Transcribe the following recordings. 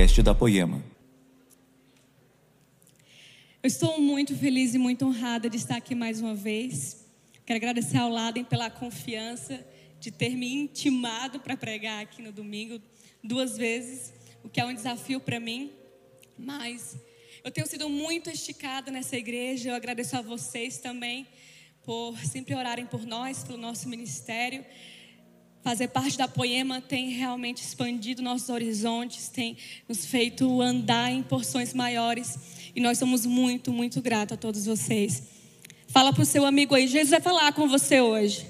podcast da Poema. Eu estou muito feliz e muito honrada de estar aqui mais uma vez. Quero agradecer ao Laden pela confiança de ter me intimado para pregar aqui no domingo duas vezes, o que é um desafio para mim, mas eu tenho sido muito esticada nessa igreja. Eu agradeço a vocês também por sempre orarem por nós, pelo nosso ministério. Fazer parte da Poema tem realmente expandido nossos horizontes, tem nos feito andar em porções maiores. E nós somos muito, muito gratos a todos vocês. Fala para o seu amigo aí, Jesus vai falar com você hoje.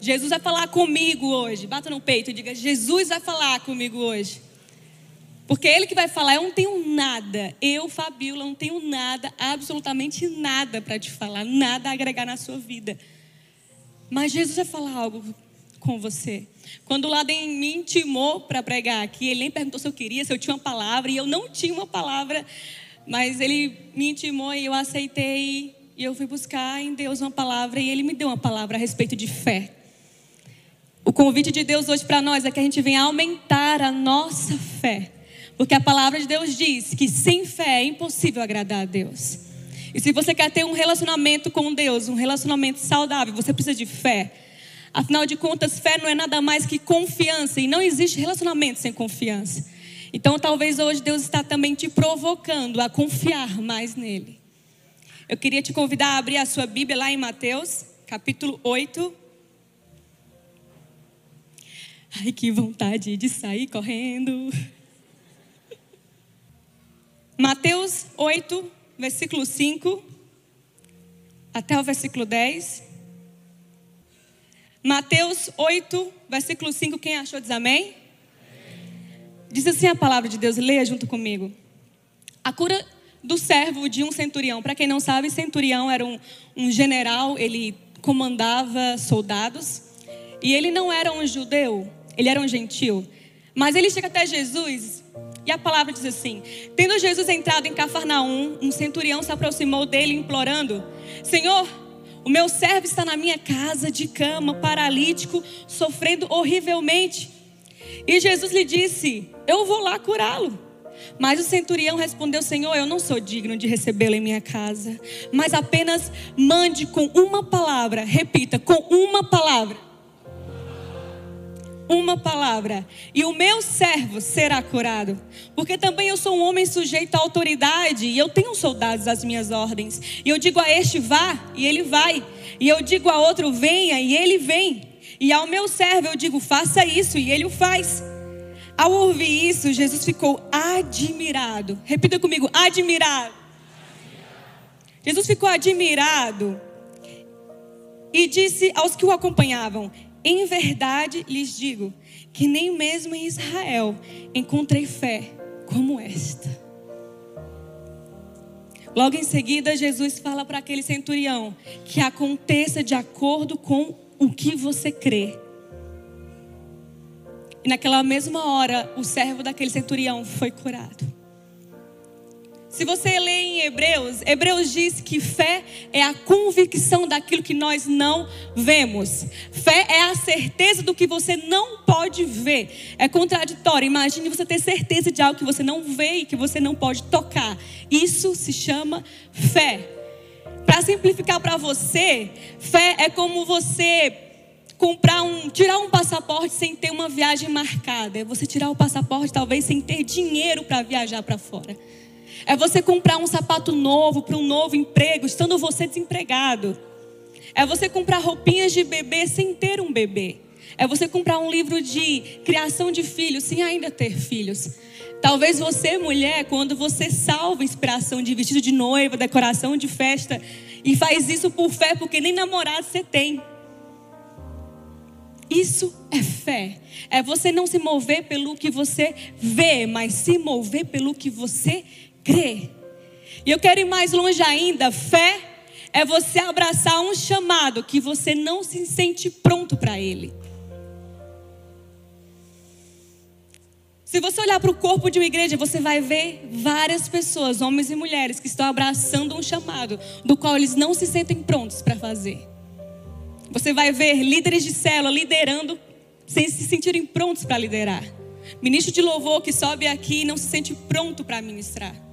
Jesus vai falar comigo hoje. Bata no peito e diga: Jesus vai falar comigo hoje. Porque Ele que vai falar, eu não tenho nada. Eu, Fabiola, não tenho nada, absolutamente nada para te falar, nada a agregar na sua vida. Mas Jesus vai falar algo com você. Quando o Laden me intimou para pregar aqui, ele nem perguntou se eu queria, se eu tinha uma palavra, e eu não tinha uma palavra, mas ele me intimou e eu aceitei, e eu fui buscar em Deus uma palavra, e ele me deu uma palavra a respeito de fé. O convite de Deus hoje para nós é que a gente venha aumentar a nossa fé, porque a palavra de Deus diz que sem fé é impossível agradar a Deus. E se você quer ter um relacionamento com Deus, um relacionamento saudável, você precisa de fé. Afinal de contas, fé não é nada mais que confiança e não existe relacionamento sem confiança. Então, talvez hoje Deus está também te provocando a confiar mais nele. Eu queria te convidar a abrir a sua Bíblia lá em Mateus, capítulo 8. Ai, que vontade de sair correndo. Mateus 8, versículo 5 até o versículo 10. Mateus 8, versículo 5, quem achou diz amém? Diz assim a palavra de Deus, leia junto comigo. A cura do servo de um centurião. Para quem não sabe, centurião era um, um general, ele comandava soldados. E ele não era um judeu, ele era um gentil. Mas ele chega até Jesus e a palavra diz assim: Tendo Jesus entrado em Cafarnaum, um centurião se aproximou dele implorando: Senhor, o meu servo está na minha casa de cama, paralítico, sofrendo horrivelmente. E Jesus lhe disse: Eu vou lá curá-lo. Mas o centurião respondeu: Senhor, eu não sou digno de recebê-lo em minha casa, mas apenas mande com uma palavra, repita, com uma palavra uma palavra, e o meu servo será curado. Porque também eu sou um homem sujeito à autoridade, e eu tenho soldados às minhas ordens. E eu digo a este vá, e ele vai. E eu digo a outro venha, e ele vem. E ao meu servo eu digo faça isso, e ele o faz. Ao ouvir isso, Jesus ficou admirado. Repita comigo: admirado. Jesus ficou admirado e disse aos que o acompanhavam: em verdade lhes digo que nem mesmo em Israel encontrei fé como esta. Logo em seguida, Jesus fala para aquele centurião que aconteça de acordo com o que você crê. E naquela mesma hora, o servo daquele centurião foi curado. Se você lê em Hebreus, Hebreus diz que fé é a convicção daquilo que nós não vemos. Fé é a certeza do que você não pode ver. É contraditório. Imagine você ter certeza de algo que você não vê e que você não pode tocar. Isso se chama fé. Para simplificar para você, fé é como você comprar um, tirar um passaporte sem ter uma viagem marcada. É você tirar o passaporte talvez sem ter dinheiro para viajar para fora. É você comprar um sapato novo para um novo emprego, estando você desempregado. É você comprar roupinhas de bebê sem ter um bebê. É você comprar um livro de criação de filhos sem ainda ter filhos. Talvez você, mulher, quando você salva inspiração de vestido de noiva, decoração de festa, e faz isso por fé, porque nem namorado você tem. Isso é fé. É você não se mover pelo que você vê, mas se mover pelo que você crer. E eu quero ir mais longe ainda. Fé é você abraçar um chamado que você não se sente pronto para ele. Se você olhar para o corpo de uma igreja, você vai ver várias pessoas, homens e mulheres, que estão abraçando um chamado do qual eles não se sentem prontos para fazer. Você vai ver líderes de célula liderando sem se sentirem prontos para liderar. Ministro de louvor que sobe aqui e não se sente pronto para ministrar.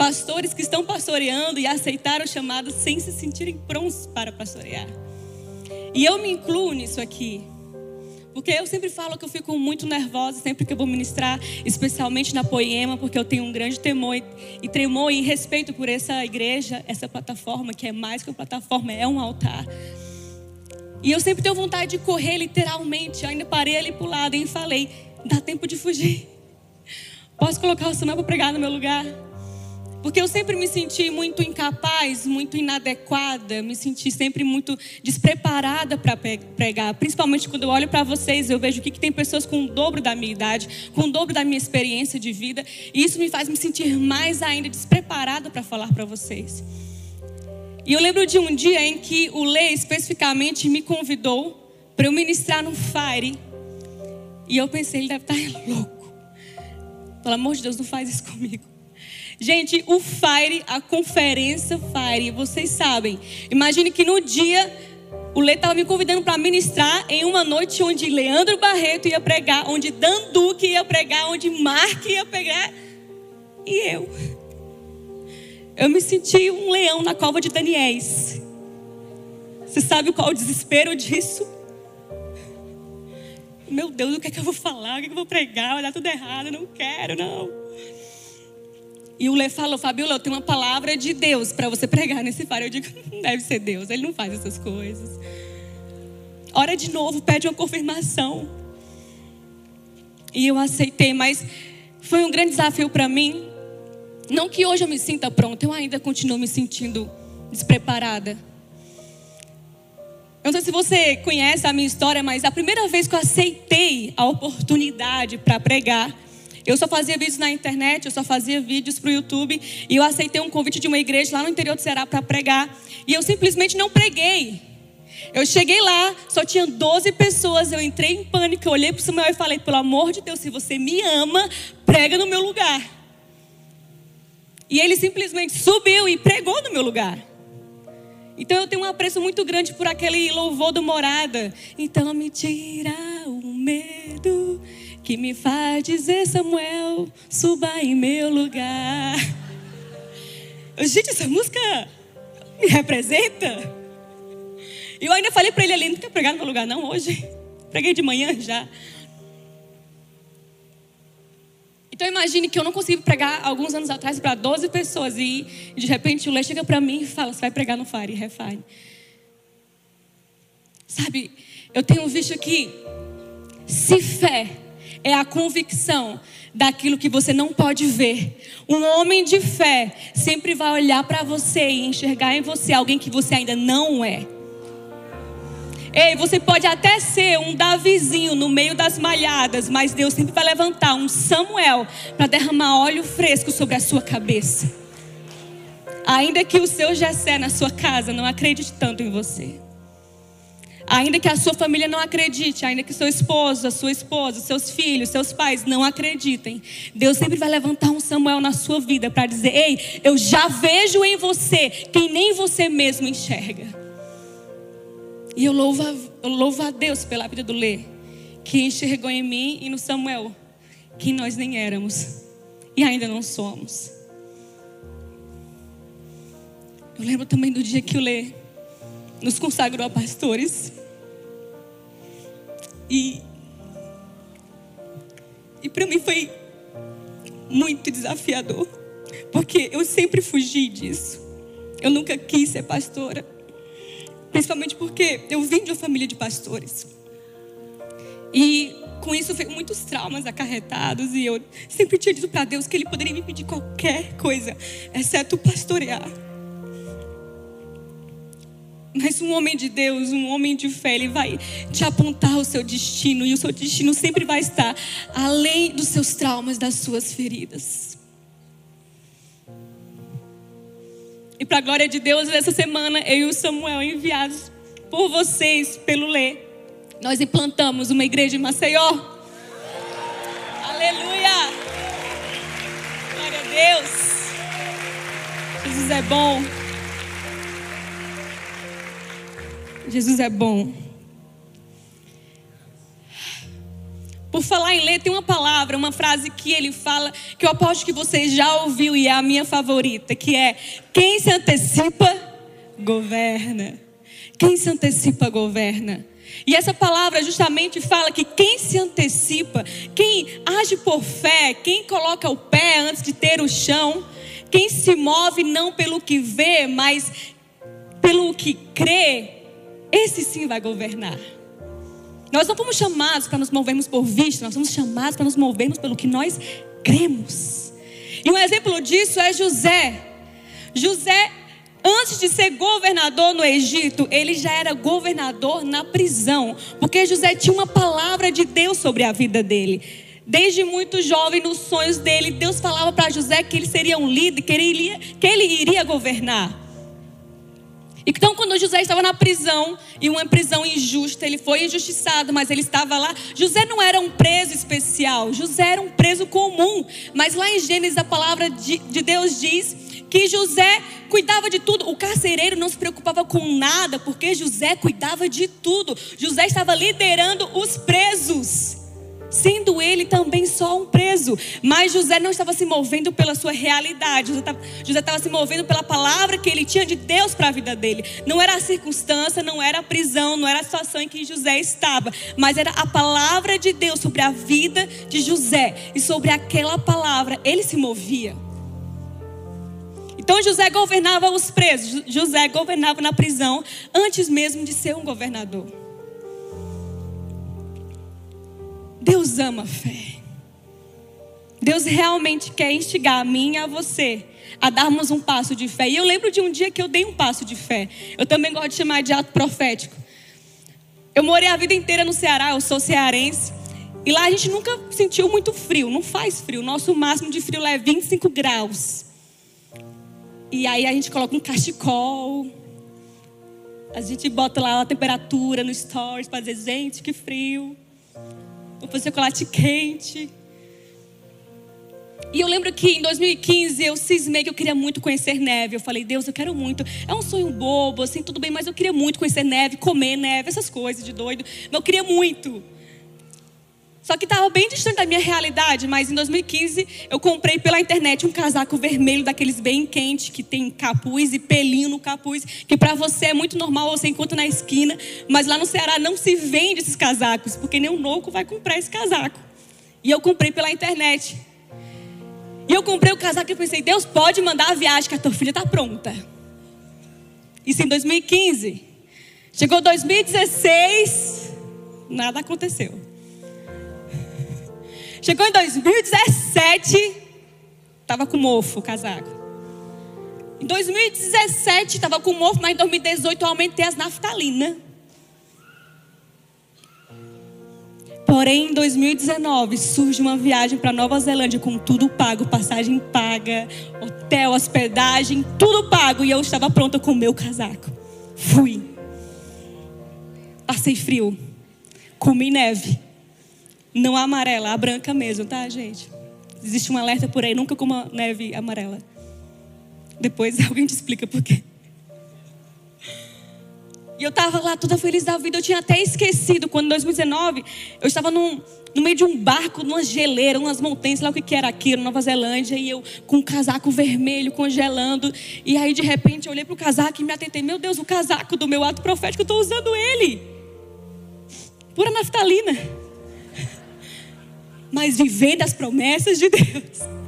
Pastores que estão pastoreando e aceitaram o chamado sem se sentirem prontos para pastorear. E eu me incluo nisso aqui. Porque eu sempre falo que eu fico muito nervosa sempre que eu vou ministrar, especialmente na Poema, porque eu tenho um grande temor e, e tremor e respeito por essa igreja, essa plataforma, que é mais que uma plataforma, é um altar. E eu sempre tenho vontade de correr literalmente. Eu ainda parei ali pro lado e falei: dá tempo de fugir. Posso colocar o Samuel para pregar no meu lugar? Porque eu sempre me senti muito incapaz, muito inadequada, me senti sempre muito despreparada para pregar. Principalmente quando eu olho para vocês, eu vejo que tem pessoas com o dobro da minha idade, com o dobro da minha experiência de vida. E isso me faz me sentir mais ainda despreparada para falar para vocês. E eu lembro de um dia em que o Lê especificamente me convidou para eu ministrar no Fire. E eu pensei, ele deve estar louco. Pelo amor de Deus, não faz isso comigo. Gente, o Fire, a conferência Fire, vocês sabem. Imagine que no dia o Lê estava me convidando para ministrar em uma noite onde Leandro Barreto ia pregar, onde Dan Duque ia pregar, onde Mark ia pregar e eu. Eu me senti um leão na cova de Daniéis. Você sabe qual o desespero disso? Meu Deus, o que é que eu vou falar? O que é que eu vou pregar? Vai dar tudo errado, eu não quero, não. E o Lê falou, Fabiola, eu tenho uma palavra de Deus para você pregar nesse faro. Eu digo, não deve ser Deus, ele não faz essas coisas. Ora de novo, pede uma confirmação. E eu aceitei, mas foi um grande desafio para mim. Não que hoje eu me sinta pronta, eu ainda continuo me sentindo despreparada. Eu não sei se você conhece a minha história, mas a primeira vez que eu aceitei a oportunidade para pregar, eu só fazia vídeos na internet, eu só fazia vídeos para o YouTube. E eu aceitei um convite de uma igreja lá no interior do Ceará para pregar. E eu simplesmente não preguei. Eu cheguei lá, só tinha 12 pessoas. Eu entrei em pânico. Eu olhei para o Samuel e falei: pelo amor de Deus, se você me ama, prega no meu lugar. E ele simplesmente subiu e pregou no meu lugar. Então eu tenho um apreço muito grande por aquele louvor do morada. Então me tira o medo que me faz dizer, Samuel, suba em meu lugar. Gente, essa música me representa. Eu ainda falei para ele ali, não quer pregar no meu lugar não hoje. Preguei de manhã já. Então imagine que eu não consigo pregar alguns anos atrás para 12 pessoas e de repente o Lê chega para mim e fala, você vai pregar no Fire, Refine. Sabe, eu tenho visto que se fé é a convicção daquilo que você não pode ver. Um homem de fé sempre vai olhar para você e enxergar em você alguém que você ainda não é. Ei, você pode até ser um Davizinho no meio das malhadas, mas Deus sempre vai levantar um Samuel para derramar óleo fresco sobre a sua cabeça. Ainda que o seu Jessé na sua casa não acredite tanto em você. Ainda que a sua família não acredite, ainda que seu esposo, a sua esposa, seus filhos, seus pais não acreditem, Deus sempre vai levantar um Samuel na sua vida para dizer: Ei, eu já vejo em você quem nem você mesmo enxerga. E eu louvo, eu louvo a Deus pela vida do Lê, que enxergou em mim e no Samuel, que nós nem éramos e ainda não somos. Eu lembro também do dia que o Lê nos consagrou a pastores. E, e para mim foi muito desafiador, porque eu sempre fugi disso. Eu nunca quis ser pastora, principalmente porque eu vim de uma família de pastores. E com isso veio muitos traumas acarretados e eu sempre tinha dito para Deus que Ele poderia me pedir qualquer coisa, exceto pastorear. Mas um homem de Deus, um homem de fé, ele vai te apontar o seu destino e o seu destino sempre vai estar além dos seus traumas, das suas feridas. E para a glória de Deus, essa semana eu e o Samuel enviados por vocês, pelo Lê, nós implantamos uma igreja em Maceió. Aleluia! Glória a Deus. Jesus é bom. Jesus é bom. Por falar em ler, tem uma palavra, uma frase que ele fala, que eu aposto que você já ouviu e é a minha favorita, que é: quem se antecipa, governa. Quem se antecipa, governa. E essa palavra justamente fala que quem se antecipa, quem age por fé, quem coloca o pé antes de ter o chão, quem se move não pelo que vê, mas pelo que crê, esse sim vai governar. Nós não fomos chamados para nos movermos por vista, nós somos chamados para nos movermos pelo que nós cremos. E um exemplo disso é José. José, antes de ser governador no Egito, ele já era governador na prisão, porque José tinha uma palavra de Deus sobre a vida dele. Desde muito jovem, nos sonhos dele, Deus falava para José que ele seria um líder, que ele iria, que ele iria governar. Então, quando José estava na prisão, e uma prisão injusta, ele foi injustiçado, mas ele estava lá. José não era um preso especial, José era um preso comum. Mas lá em Gênesis, a palavra de, de Deus diz que José cuidava de tudo. O carcereiro não se preocupava com nada, porque José cuidava de tudo. José estava liderando os presos sendo ele também só um preso. Mas José não estava se movendo pela sua realidade, José estava se movendo pela palavra que ele tinha de Deus para a vida dele. Não era a circunstância, não era a prisão, não era a situação em que José estava, mas era a palavra de Deus sobre a vida de José. E sobre aquela palavra ele se movia. Então José governava os presos, José governava na prisão antes mesmo de ser um governador. Deus ama a fé. Deus realmente quer instigar a mim e a você a darmos um passo de fé. E eu lembro de um dia que eu dei um passo de fé. Eu também gosto de chamar de ato profético. Eu morei a vida inteira no Ceará, eu sou cearense. E lá a gente nunca sentiu muito frio, não faz frio. Nosso máximo de frio lá é 25 graus. E aí a gente coloca um cachecol. A gente bota lá a temperatura no stories para dizer, gente, que frio vou fazer chocolate quente. E eu lembro que em 2015 eu cismei que eu queria muito conhecer neve. Eu falei, Deus, eu quero muito. É um sonho bobo, assim, tudo bem, mas eu queria muito conhecer neve, comer neve, essas coisas de doido. Mas eu queria muito. Só que estava bem distante da minha realidade, mas em 2015 eu comprei pela internet um casaco vermelho daqueles bem quentes, que tem capuz e pelinho no capuz, que para você é muito normal, você encontra na esquina, mas lá no Ceará não se vende esses casacos, porque nenhum louco vai comprar esse casaco. E eu comprei pela internet. E eu comprei o casaco e pensei, Deus pode mandar a viagem, que a tua filha está pronta. Isso em 2015. Chegou 2016, nada aconteceu. Chegou em 2017, estava com mofo o casaco. Em 2017 estava com mofo, mas em 2018 eu aumentei as naftalinas. Porém, em 2019 surge uma viagem para Nova Zelândia com tudo pago, passagem paga, hotel, hospedagem, tudo pago. E eu estava pronta com o meu casaco. Fui. Passei frio. Comi neve. Não a amarela, a branca mesmo, tá, gente? Existe um alerta por aí, nunca coma neve amarela. Depois alguém te explica por quê. E eu estava lá toda feliz da vida. Eu tinha até esquecido quando em 2019 eu estava num, no meio de um barco, numa geleira, umas montanhas, lá o que, que era aquilo, Nova Zelândia, e eu com um casaco vermelho congelando. E aí de repente eu olhei para o casaco e me atentei: Meu Deus, o casaco do meu ato profético, eu estou usando ele. Pura naftalina mas vivendo as promessas de Deus.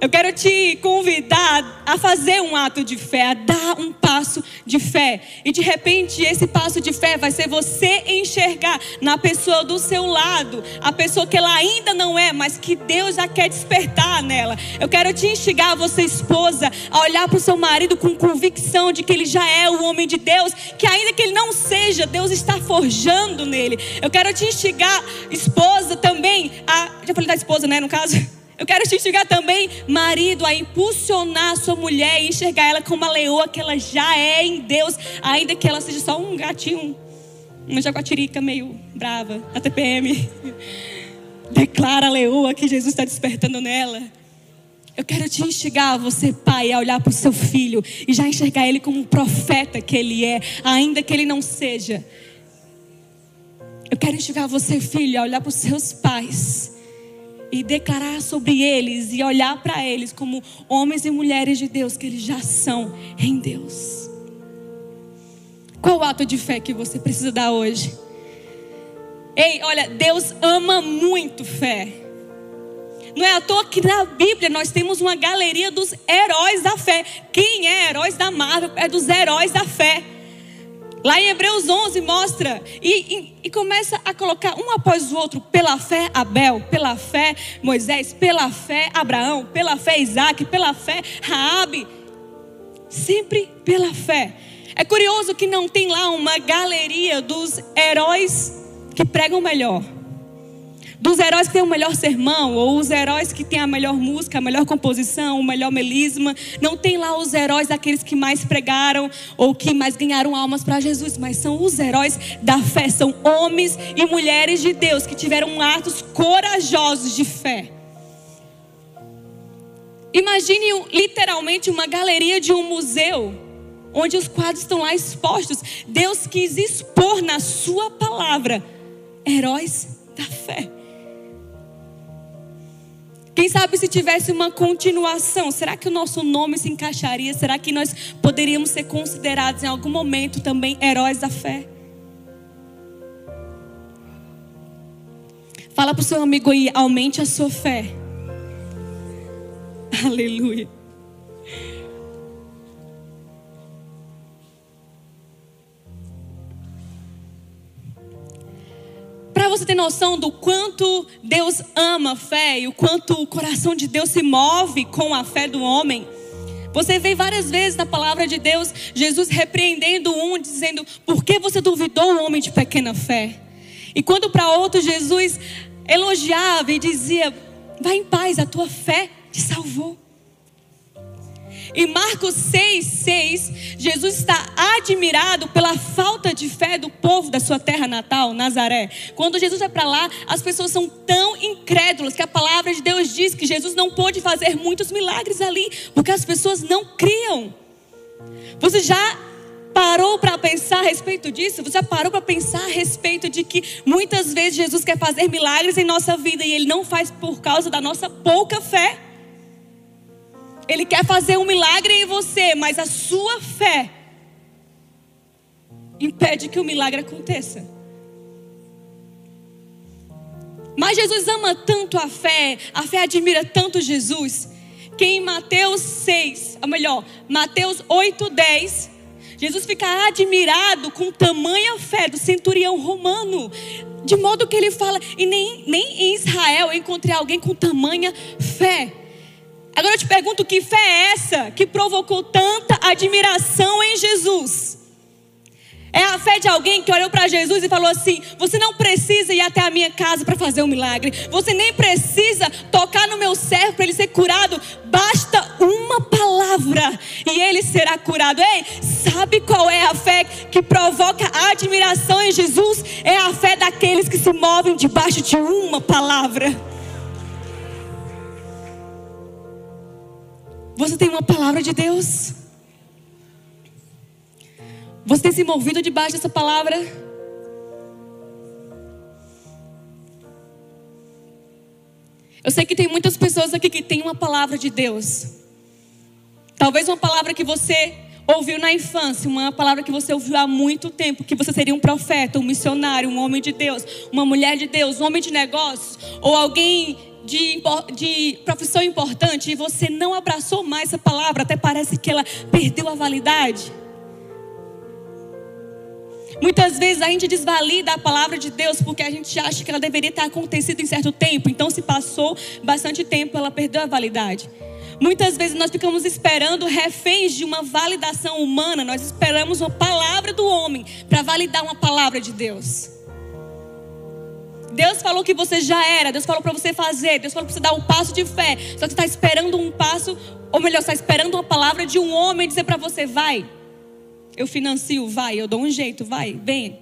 Eu quero te convidar a fazer um ato de fé, a dar um passo de fé. E de repente, esse passo de fé vai ser você enxergar na pessoa do seu lado, a pessoa que ela ainda não é, mas que Deus já quer despertar nela. Eu quero te instigar, você esposa, a olhar para o seu marido com convicção de que ele já é o homem de Deus, que ainda que ele não seja, Deus está forjando nele. Eu quero te instigar, esposa, também, a. Já falei da esposa, né, no caso? Eu quero te instigar também, marido, a impulsionar a sua mulher e enxergar ela como a leoa que ela já é em Deus, ainda que ela seja só um gatinho, uma jaguatirica meio brava, a TPM. Declara a leoa que Jesus está despertando nela. Eu quero te instigar, você pai, a olhar para o seu filho e já enxergar ele como um profeta que ele é, ainda que ele não seja. Eu quero enxergar você, filho, a olhar para os seus pais e declarar sobre eles e olhar para eles como homens e mulheres de Deus que eles já são em Deus. Qual o ato de fé que você precisa dar hoje? Ei, olha, Deus ama muito fé. Não é à toa que na Bíblia nós temos uma galeria dos heróis da fé. Quem é heróis da Marvel? É dos heróis da fé. Lá em Hebreus 11 mostra e, e, e, começa a colocar um após o outro, pela fé Abel, pela fé Moisés, pela fé Abraão, pela fé Isaac, pela fé Raabe, sempre pela fé. É curioso que não tem lá uma galeria dos heróis que pregam melhor dos heróis que têm o melhor sermão, ou os heróis que têm a melhor música, a melhor composição, o melhor melisma. Não tem lá os heróis daqueles que mais pregaram ou que mais ganharam almas para Jesus, mas são os heróis da fé. São homens e mulheres de Deus que tiveram atos corajosos de fé. Imagine literalmente uma galeria de um museu, onde os quadros estão lá expostos. Deus quis expor na Sua palavra heróis da fé. Quem sabe se tivesse uma continuação, será que o nosso nome se encaixaria? Será que nós poderíamos ser considerados em algum momento também heróis da fé? Fala para o seu amigo aí, aumente a sua fé. Aleluia. Para você ter noção do quanto Deus ama a fé e o quanto o coração de Deus se move com a fé do homem, você vê várias vezes na palavra de Deus Jesus repreendendo um, dizendo: Por que você duvidou, um homem de pequena fé? E quando para outro Jesus elogiava e dizia: Vá em paz, a tua fé te salvou. Em Marcos 6, 6, Jesus está admirado pela falta de fé do povo da sua terra natal, Nazaré. Quando Jesus vai para lá, as pessoas são tão incrédulas que a palavra de Deus diz que Jesus não pôde fazer muitos milagres ali, porque as pessoas não criam. Você já parou para pensar a respeito disso? Você já parou para pensar a respeito de que muitas vezes Jesus quer fazer milagres em nossa vida e ele não faz por causa da nossa pouca fé? Ele quer fazer um milagre em você, mas a sua fé impede que o milagre aconteça. Mas Jesus ama tanto a fé, a fé admira tanto Jesus, que em Mateus 6, ou melhor, Mateus 8, 10, Jesus fica admirado com tamanha fé do centurião romano, de modo que ele fala, e nem, nem em Israel eu encontrei alguém com tamanha fé. Agora eu te pergunto: que fé é essa que provocou tanta admiração em Jesus? É a fé de alguém que olhou para Jesus e falou assim: Você não precisa ir até a minha casa para fazer um milagre. Você nem precisa tocar no meu servo para ele ser curado. Basta uma palavra e ele será curado. Ei, sabe qual é a fé que provoca admiração em Jesus? É a fé daqueles que se movem debaixo de uma palavra. Você tem uma palavra de Deus? Você tem se movido debaixo dessa palavra? Eu sei que tem muitas pessoas aqui que têm uma palavra de Deus. Talvez uma palavra que você ouviu na infância, uma palavra que você ouviu há muito tempo, que você seria um profeta, um missionário, um homem de Deus, uma mulher de Deus, um homem de negócios, ou alguém de, de profissão importante e você não abraçou mais essa palavra, até parece que ela perdeu a validade. Muitas vezes a gente desvalida a palavra de Deus porque a gente acha que ela deveria ter acontecido em certo tempo. Então, se passou bastante tempo, ela perdeu a validade. Muitas vezes nós ficamos esperando reféns de uma validação humana, nós esperamos uma palavra do homem para validar uma palavra de Deus. Deus falou que você já era, Deus falou para você fazer, Deus falou para você dar um passo de fé. Só que você está esperando um passo, ou melhor, está esperando uma palavra de um homem dizer para você: vai, eu financio, vai, eu dou um jeito, vai, vem.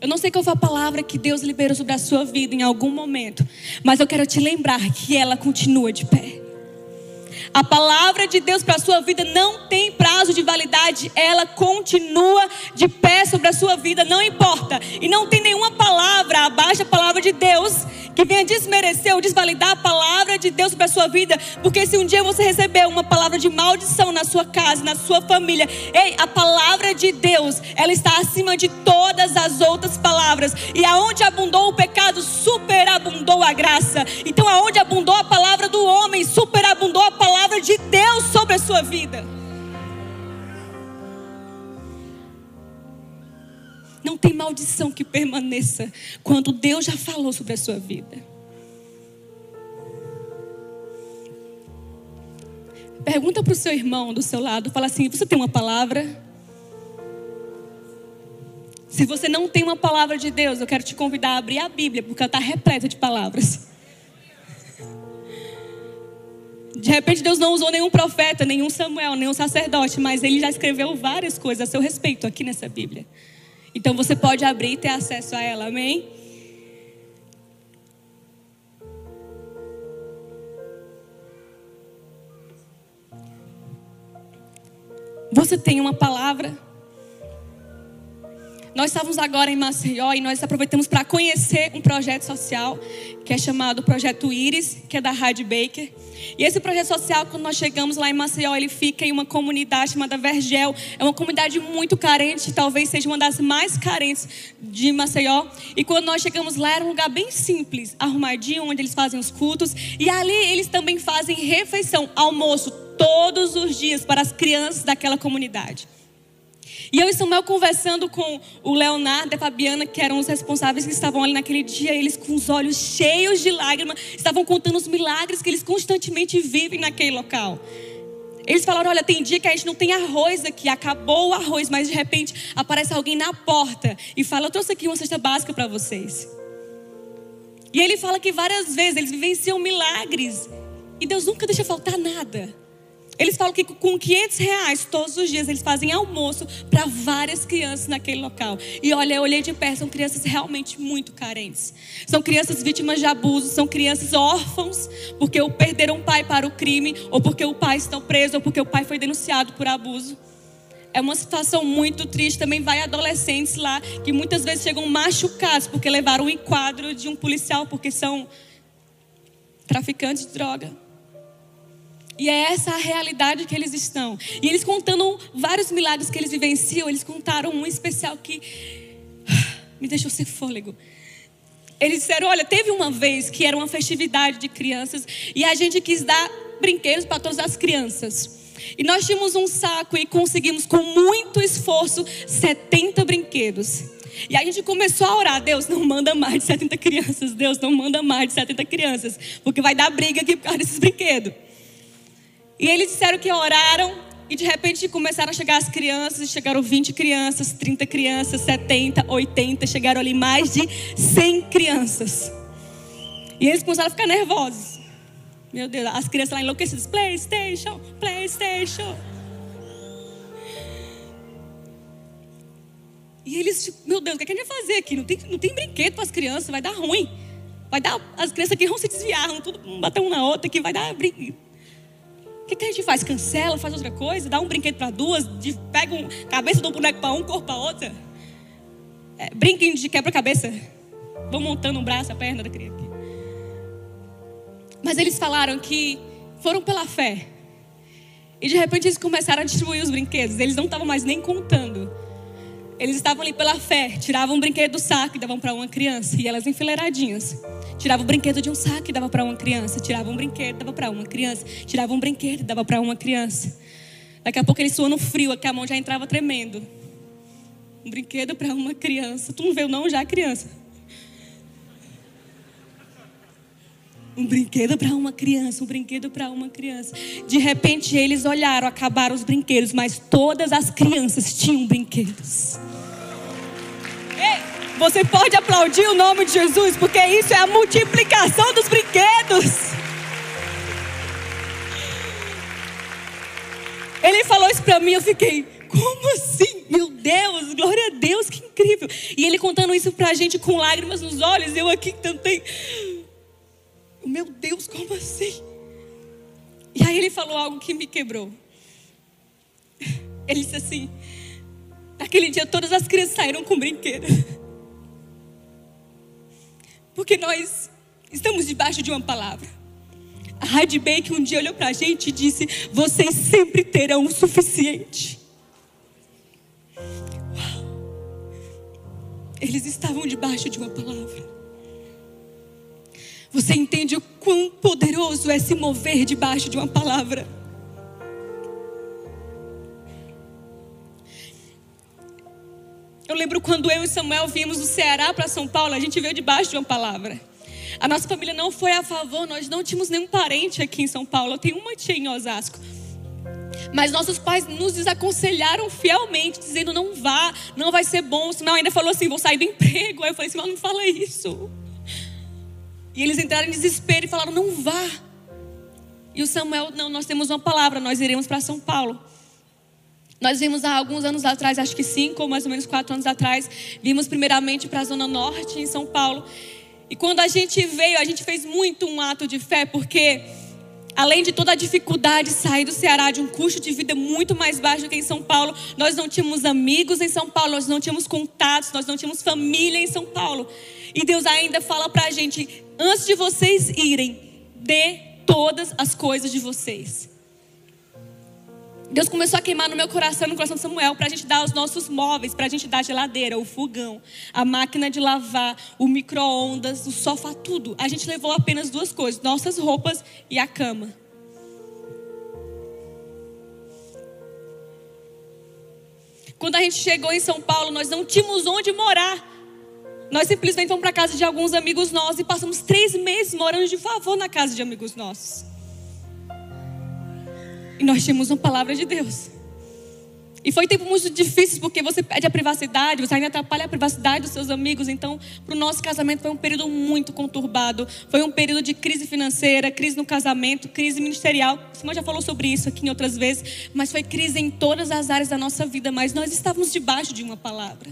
Eu não sei qual foi a palavra que Deus liberou sobre a sua vida em algum momento, mas eu quero te lembrar que ela continua de pé. A palavra de Deus para a sua vida não tem prazo de validade, ela continua de pé sobre a sua vida, não importa. E não tem nenhuma palavra abaixo da palavra de Deus que venha desmerecer ou desvalidar a palavra de Deus para a sua vida, porque se um dia você receber uma palavra de maldição na sua casa, na sua família, ei, a palavra de Deus, ela está acima de todas as outras palavras. E aonde abundou o pecado, superabundou a graça. Então aonde abundou a palavra do homem, superabundou a palavra de Deus sobre a sua vida. Não tem maldição que permaneça quando Deus já falou sobre a sua vida. Pergunta para o seu irmão do seu lado, fala assim: você tem uma palavra? Se você não tem uma palavra de Deus, eu quero te convidar a abrir a Bíblia, porque ela está repleta de palavras. De repente Deus não usou nenhum profeta, nenhum Samuel, nenhum sacerdote, mas ele já escreveu várias coisas a seu respeito aqui nessa Bíblia. Então você pode abrir e ter acesso a ela, amém? Você tem uma palavra? Nós estávamos agora em Maceió e nós aproveitamos para conhecer um projeto social que é chamado Projeto Íris, que é da Rádio Baker. E esse projeto social, quando nós chegamos lá em Maceió, ele fica em uma comunidade chamada Vergel. É uma comunidade muito carente, talvez seja uma das mais carentes de Maceió. E quando nós chegamos lá, era um lugar bem simples, arrumadinho, onde eles fazem os cultos. E ali eles também fazem refeição, almoço, todos os dias para as crianças daquela comunidade. E eu e Samuel conversando com o Leonardo e a Fabiana, que eram os responsáveis que estavam ali naquele dia, eles com os olhos cheios de lágrimas, estavam contando os milagres que eles constantemente vivem naquele local. Eles falaram: olha, tem dia que a gente não tem arroz aqui, acabou o arroz, mas de repente aparece alguém na porta e fala: eu trouxe aqui uma cesta básica para vocês. E ele fala que várias vezes eles vivenciam milagres e Deus nunca deixa faltar nada. Eles falam que com 500 reais todos os dias eles fazem almoço para várias crianças naquele local. E olha, eu olhei de perto, são crianças realmente muito carentes. São crianças vítimas de abuso, são crianças órfãos porque perderam o pai para o crime, ou porque o pai está preso, ou porque o pai foi denunciado por abuso. É uma situação muito triste. Também vai adolescentes lá que muitas vezes chegam machucados porque levaram um enquadro de um policial, porque são traficantes de droga. E é essa a realidade que eles estão. E eles contando vários milagres que eles vivenciam, eles contaram um especial que me deixou sem fôlego. Eles disseram: Olha, teve uma vez que era uma festividade de crianças e a gente quis dar brinquedos para todas as crianças. E nós tínhamos um saco e conseguimos, com muito esforço, 70 brinquedos. E a gente começou a orar: Deus, não manda mais de 70 crianças. Deus, não manda mais de 70 crianças. Porque vai dar briga aqui por causa desses brinquedos. E eles disseram que oraram e de repente começaram a chegar as crianças, chegaram 20 crianças, 30 crianças, 70, 80, chegaram ali mais de 100 crianças. E eles começaram a ficar nervosos. Meu Deus, as crianças lá enlouquecidas, PlayStation, PlayStation. E eles, tipo, meu Deus, o que, é que a gente vai fazer aqui? Não tem, não tem brinquedo para as crianças, vai dar ruim. Vai dar, as crianças aqui vão se desviar, vão tudo bater um na outra, que vai dar brinquedo que, que a gente faz? Cancela, faz outra coisa, dá um brinquedo para duas, de, pega um, cabeça do boneco para um, corpo para outra. É, brinquem de quebra-cabeça. Vão montando um braço, a perna da criança. Mas eles falaram que foram pela fé. E de repente eles começaram a distribuir os brinquedos. Eles não estavam mais nem contando. Eles estavam ali pela fé, tiravam um brinquedo do saco e davam para uma criança, e elas enfileiradinhas. Tirava o brinquedo de um saco e dava para uma criança, tirava um brinquedo, dava para uma criança, tirava um brinquedo dava para uma criança. Daqui a pouco ele suando frio, aqui a mão já entrava tremendo. Um brinquedo para uma criança. Tu não viu não já criança? Um brinquedo para uma criança, um brinquedo para uma criança. De repente eles olharam, acabaram os brinquedos, mas todas as crianças tinham brinquedos. Ei, você pode aplaudir o nome de Jesus, porque isso é a multiplicação dos brinquedos. Ele falou isso para mim, eu fiquei, como assim? Meu Deus, glória a Deus, que incrível. E ele contando isso para a gente com lágrimas nos olhos, eu aqui tentei meu Deus, como assim? E aí ele falou algo que me quebrou. Ele disse assim: naquele dia todas as crianças saíram com brinquedo. Porque nós estamos debaixo de uma palavra. A Heidi Baker um dia olhou para a gente e disse: Vocês sempre terão o suficiente. Eles estavam debaixo de uma palavra. Você entende o quão poderoso é se mover debaixo de uma palavra? Eu lembro quando eu e Samuel vimos do Ceará para São Paulo, a gente veio debaixo de uma palavra. A nossa família não foi a favor, nós não tínhamos nenhum parente aqui em São Paulo. Eu tenho uma tia em Osasco. Mas nossos pais nos desaconselharam fielmente, dizendo: não vá, não vai ser bom. O Samuel ainda falou assim: vou sair do emprego. Aí eu falei: Samuel, não fala isso. E eles entraram em desespero e falaram: não vá. E o Samuel, não, nós temos uma palavra, nós iremos para São Paulo. Nós vimos há alguns anos atrás, acho que cinco ou mais ou menos quatro anos atrás, vimos primeiramente para a Zona Norte, em São Paulo. E quando a gente veio, a gente fez muito um ato de fé, porque além de toda a dificuldade de sair do Ceará, de um custo de vida muito mais baixo que em São Paulo, nós não tínhamos amigos em São Paulo, nós não tínhamos contatos, nós não tínhamos família em São Paulo. E Deus ainda fala para a gente: antes de vocês irem, dê todas as coisas de vocês. Deus começou a queimar no meu coração, no coração de Samuel, para a gente dar os nossos móveis, para a gente dar a geladeira, o fogão, a máquina de lavar, o micro-ondas, o sofá, tudo. A gente levou apenas duas coisas: nossas roupas e a cama. Quando a gente chegou em São Paulo, nós não tínhamos onde morar. Nós simplesmente fomos para casa de alguns amigos nossos e passamos três meses morando de favor na casa de amigos nossos. E nós tínhamos uma palavra de Deus. E foi tempo muito difícil porque você pede a privacidade, você ainda atrapalha a privacidade dos seus amigos. Então, para o nosso casamento foi um período muito conturbado. Foi um período de crise financeira, crise no casamento, crise ministerial. Simão já falou sobre isso aqui em outras vezes. Mas foi crise em todas as áreas da nossa vida. Mas nós estávamos debaixo de uma palavra.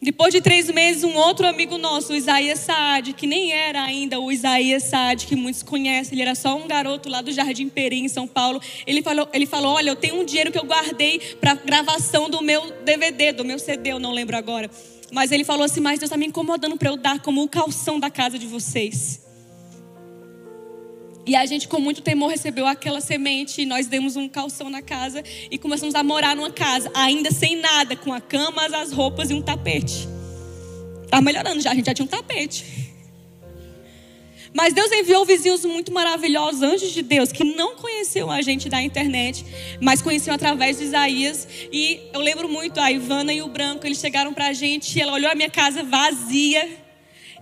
Depois de três meses, um outro amigo nosso, o Isaías Saad, que nem era ainda o Isaías Saad que muitos conhecem, ele era só um garoto lá do Jardim Peri, em São Paulo. Ele falou, ele falou: Olha, eu tenho um dinheiro que eu guardei para gravação do meu DVD, do meu CD, eu não lembro agora. Mas ele falou assim: Mas Deus está me incomodando para eu dar como o calção da casa de vocês. E a gente, com muito temor, recebeu aquela semente. E nós demos um calção na casa e começamos a morar numa casa, ainda sem nada, com a cama, as roupas e um tapete. Tá melhorando já, a gente já tinha um tapete. Mas Deus enviou vizinhos muito maravilhosos, anjos de Deus, que não conheciam a gente da internet, mas conheciam através de Isaías. E eu lembro muito, a Ivana e o Branco, eles chegaram pra gente, e ela olhou a minha casa vazia.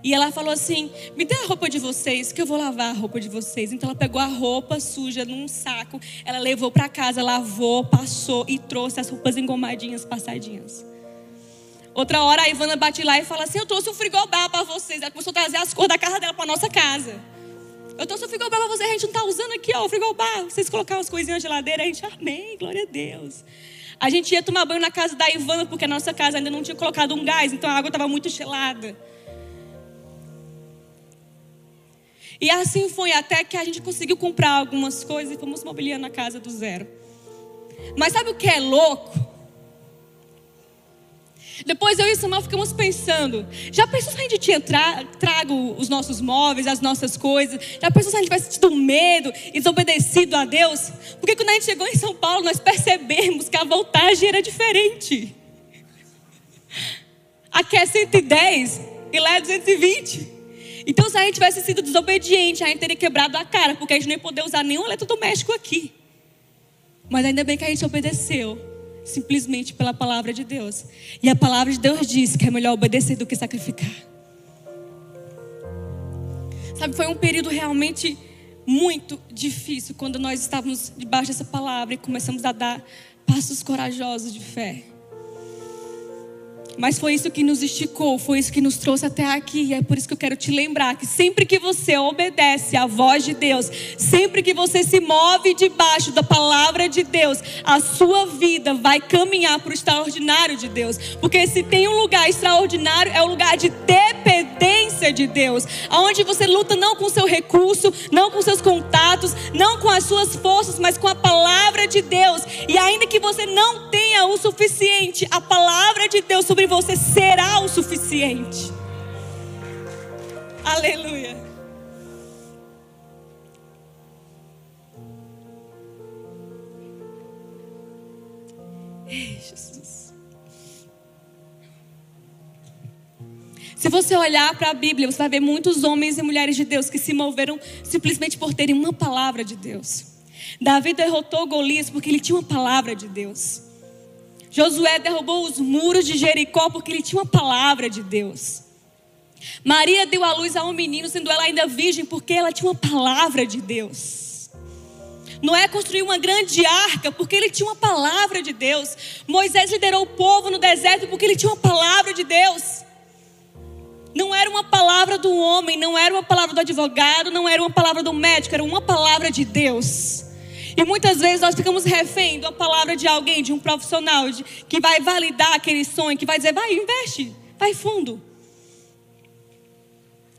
E ela falou assim: Me dê a roupa de vocês, que eu vou lavar a roupa de vocês. Então ela pegou a roupa suja num saco, ela levou para casa, lavou, passou e trouxe as roupas engomadinhas, passadinhas. Outra hora a Ivana bate lá e fala assim: Eu trouxe um frigobar para vocês. Ela começou a trazer as cores da casa dela para nossa casa. Eu trouxe um frigobar para vocês, a gente não está usando aqui, ó, o frigobar. Vocês colocaram as coisinhas na geladeira, a gente, amém, glória a Deus. A gente ia tomar banho na casa da Ivana, porque a nossa casa ainda não tinha colocado um gás, então a água estava muito gelada. E assim foi até que a gente conseguiu comprar algumas coisas e fomos mobiliando a casa do zero. Mas sabe o que é louco? Depois eu e Samuel ficamos pensando: já pensou se a gente tinha tra trago os nossos móveis, as nossas coisas? Já pensou se a gente tivesse tido medo e desobedecido a Deus? Porque quando a gente chegou em São Paulo, nós percebemos que a voltagem era diferente. Aqui é 110 e lá é 220. Então, se a gente tivesse sido desobediente, a gente teria quebrado a cara, porque a gente não ia poder usar nenhum eletrodoméstico aqui. Mas ainda bem que a gente obedeceu, simplesmente pela palavra de Deus. E a palavra de Deus diz que é melhor obedecer do que sacrificar. Sabe, foi um período realmente muito difícil quando nós estávamos debaixo dessa palavra e começamos a dar passos corajosos de fé. Mas foi isso que nos esticou, foi isso que nos trouxe até aqui. E é por isso que eu quero te lembrar que sempre que você obedece à voz de Deus, sempre que você se move debaixo da palavra de Deus, a sua vida vai caminhar para o extraordinário de Deus. Porque se tem um lugar extraordinário, é o um lugar de dependência de Deus, aonde você luta não com seu recurso, não com seus contatos, não com as suas forças, mas com a palavra de Deus. E ainda que você não tenha o suficiente, a palavra de Deus sobre você será o suficiente. Aleluia. Ei, Jesus. Se você olhar para a Bíblia, você vai ver muitos homens e mulheres de Deus que se moveram simplesmente por terem uma palavra de Deus. Davi derrotou Golias porque ele tinha uma palavra de Deus. Josué derrubou os muros de Jericó porque ele tinha uma palavra de Deus. Maria deu à luz a um menino, sendo ela ainda virgem, porque ela tinha uma palavra de Deus. Noé construiu uma grande arca porque ele tinha uma palavra de Deus. Moisés liderou o povo no deserto porque ele tinha uma palavra de Deus. Não era uma palavra do homem, não era uma palavra do advogado, não era uma palavra do médico, era uma palavra de Deus. E muitas vezes nós ficamos refém da palavra de alguém, de um profissional, de, que vai validar aquele sonho, que vai dizer, vai, investe, vai fundo.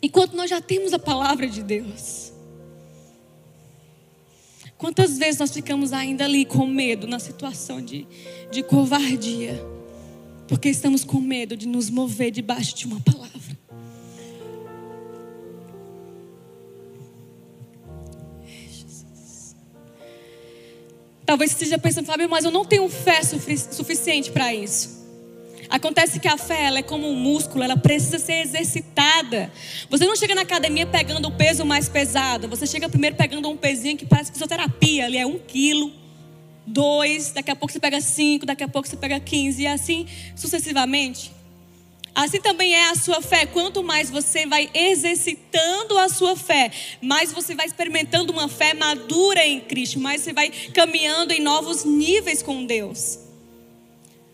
Enquanto nós já temos a palavra de Deus. Quantas vezes nós ficamos ainda ali com medo, na situação de, de covardia, porque estamos com medo de nos mover debaixo de uma palavra. Talvez você esteja pensando, Fábio, mas eu não tenho fé suficiente para isso. Acontece que a fé ela é como um músculo, ela precisa ser exercitada. Você não chega na academia pegando o peso mais pesado. Você chega primeiro pegando um pezinho que parece fisioterapia. Ali é um quilo, dois, daqui a pouco você pega cinco, daqui a pouco você pega quinze e assim sucessivamente. Assim também é a sua fé. Quanto mais você vai exercitando a sua fé, mais você vai experimentando uma fé madura em Cristo, mais você vai caminhando em novos níveis com Deus.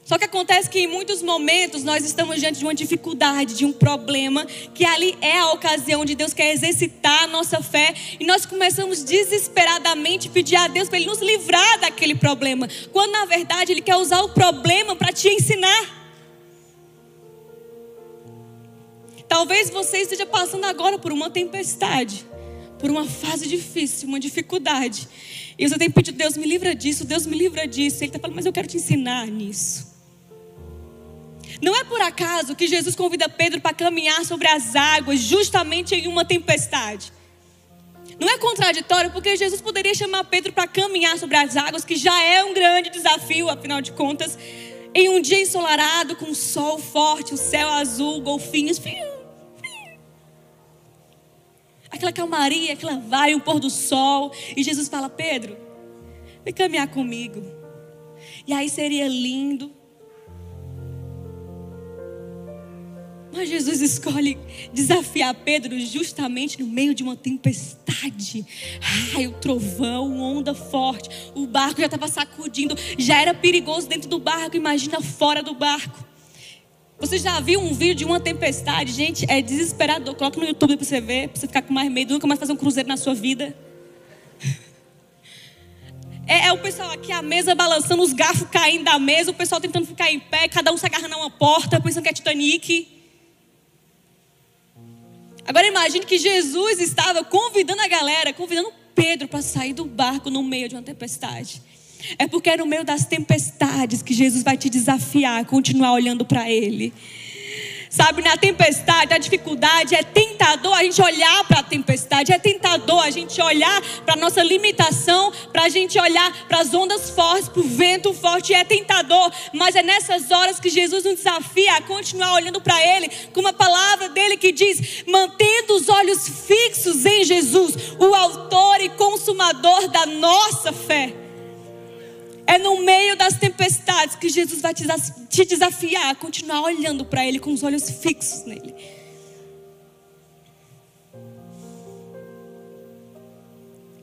Só que acontece que em muitos momentos nós estamos diante de uma dificuldade, de um problema, que ali é a ocasião onde Deus quer exercitar a nossa fé e nós começamos desesperadamente pedir a Deus para Ele nos livrar daquele problema, quando na verdade Ele quer usar o problema para te ensinar. Talvez você esteja passando agora por uma tempestade, por uma fase difícil, uma dificuldade. E você tem pedido, Deus me livra disso, Deus me livra disso. Ele está falando, mas eu quero te ensinar nisso. Não é por acaso que Jesus convida Pedro para caminhar sobre as águas, justamente em uma tempestade. Não é contraditório, porque Jesus poderia chamar Pedro para caminhar sobre as águas, que já é um grande desafio, afinal de contas, em um dia ensolarado, com sol forte, o céu azul, golfinhos. Fiu, aquela calmaria, aquela vai, um pôr do sol. E Jesus fala: Pedro, vem caminhar comigo. E aí seria lindo. Mas Jesus escolhe desafiar Pedro justamente no meio de uma tempestade. Ai, o trovão, onda forte. O barco já estava sacudindo. Já era perigoso dentro do barco. Imagina fora do barco. Você já viu um vídeo de uma tempestade? Gente, é desesperador. Coloca no YouTube para você ver, para você ficar com mais medo, nunca mais fazer um cruzeiro na sua vida. É, é, o pessoal aqui, a mesa balançando, os garfos caindo da mesa, o pessoal tentando ficar em pé, cada um se agarrando a uma porta, pensando que é Titanic. Agora imagine que Jesus estava convidando a galera, convidando Pedro para sair do barco no meio de uma tempestade. É porque é no meio das tempestades que Jesus vai te desafiar a continuar olhando para Ele. Sabe, na tempestade, a dificuldade é tentador a gente olhar para a tempestade, é tentador a gente olhar para a nossa limitação, para a gente olhar para as ondas fortes, para o vento forte, é tentador, mas é nessas horas que Jesus nos desafia a continuar olhando para Ele, com uma palavra dele que diz: mantendo os olhos fixos em Jesus, o Autor e Consumador da nossa fé. É no meio das tempestades que Jesus vai te desafiar a continuar olhando para Ele com os olhos fixos nele.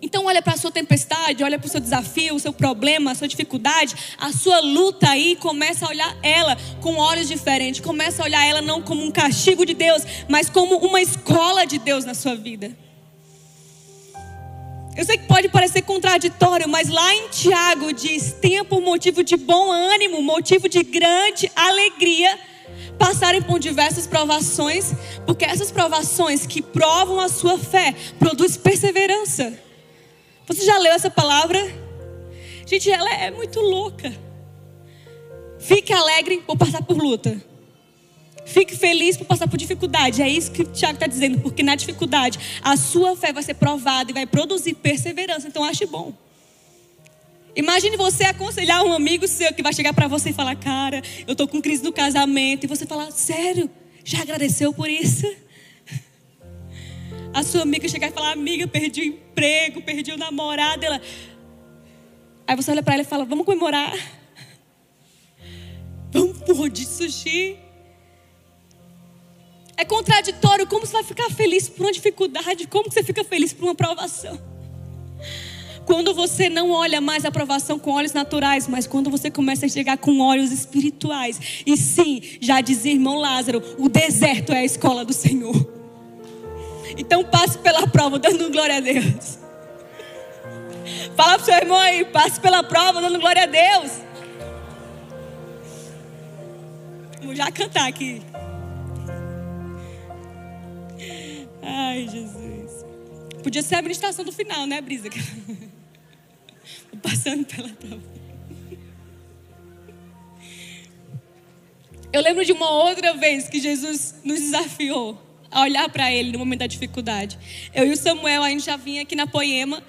Então olha para a sua tempestade, olha para o seu desafio, o seu problema, a sua dificuldade, a sua luta aí, começa a olhar ela com olhos diferentes, começa a olhar ela não como um castigo de Deus, mas como uma escola de Deus na sua vida. Eu sei que pode parecer contraditório, mas lá em Tiago diz: tenha por motivo de bom ânimo, motivo de grande alegria, passarem por diversas provações, porque essas provações que provam a sua fé produzem perseverança. Você já leu essa palavra? Gente, ela é muito louca. Fique alegre por passar por luta. Fique feliz por passar por dificuldade. É isso que o Tiago está dizendo, porque na dificuldade a sua fé vai ser provada e vai produzir perseverança. Então ache bom. Imagine você aconselhar um amigo seu que vai chegar para você e falar: Cara, eu estou com crise no casamento. E você falar: Sério? Já agradeceu por isso? A sua amiga chegar e falar: Amiga, perdi o emprego, perdi o namorado. Ela... Aí você olha para ela e fala: Vamos comemorar. Vamos por rodízio sushi. É contraditório. Como você vai ficar feliz por uma dificuldade? Como você fica feliz por uma provação? Quando você não olha mais a aprovação com olhos naturais, mas quando você começa a chegar com olhos espirituais. E sim, já dizia irmão Lázaro, o deserto é a escola do Senhor. Então passe pela prova dando glória a Deus. Fala pro seu irmão aí, passe pela prova dando glória a Deus. Vamos já cantar aqui. Ai, Jesus. Podia ser a administração do final, né, Brisa? Passando pela prova. Eu lembro de uma outra vez que Jesus nos desafiou a olhar para Ele no momento da dificuldade. Eu e o Samuel, a gente já vinha aqui na Poema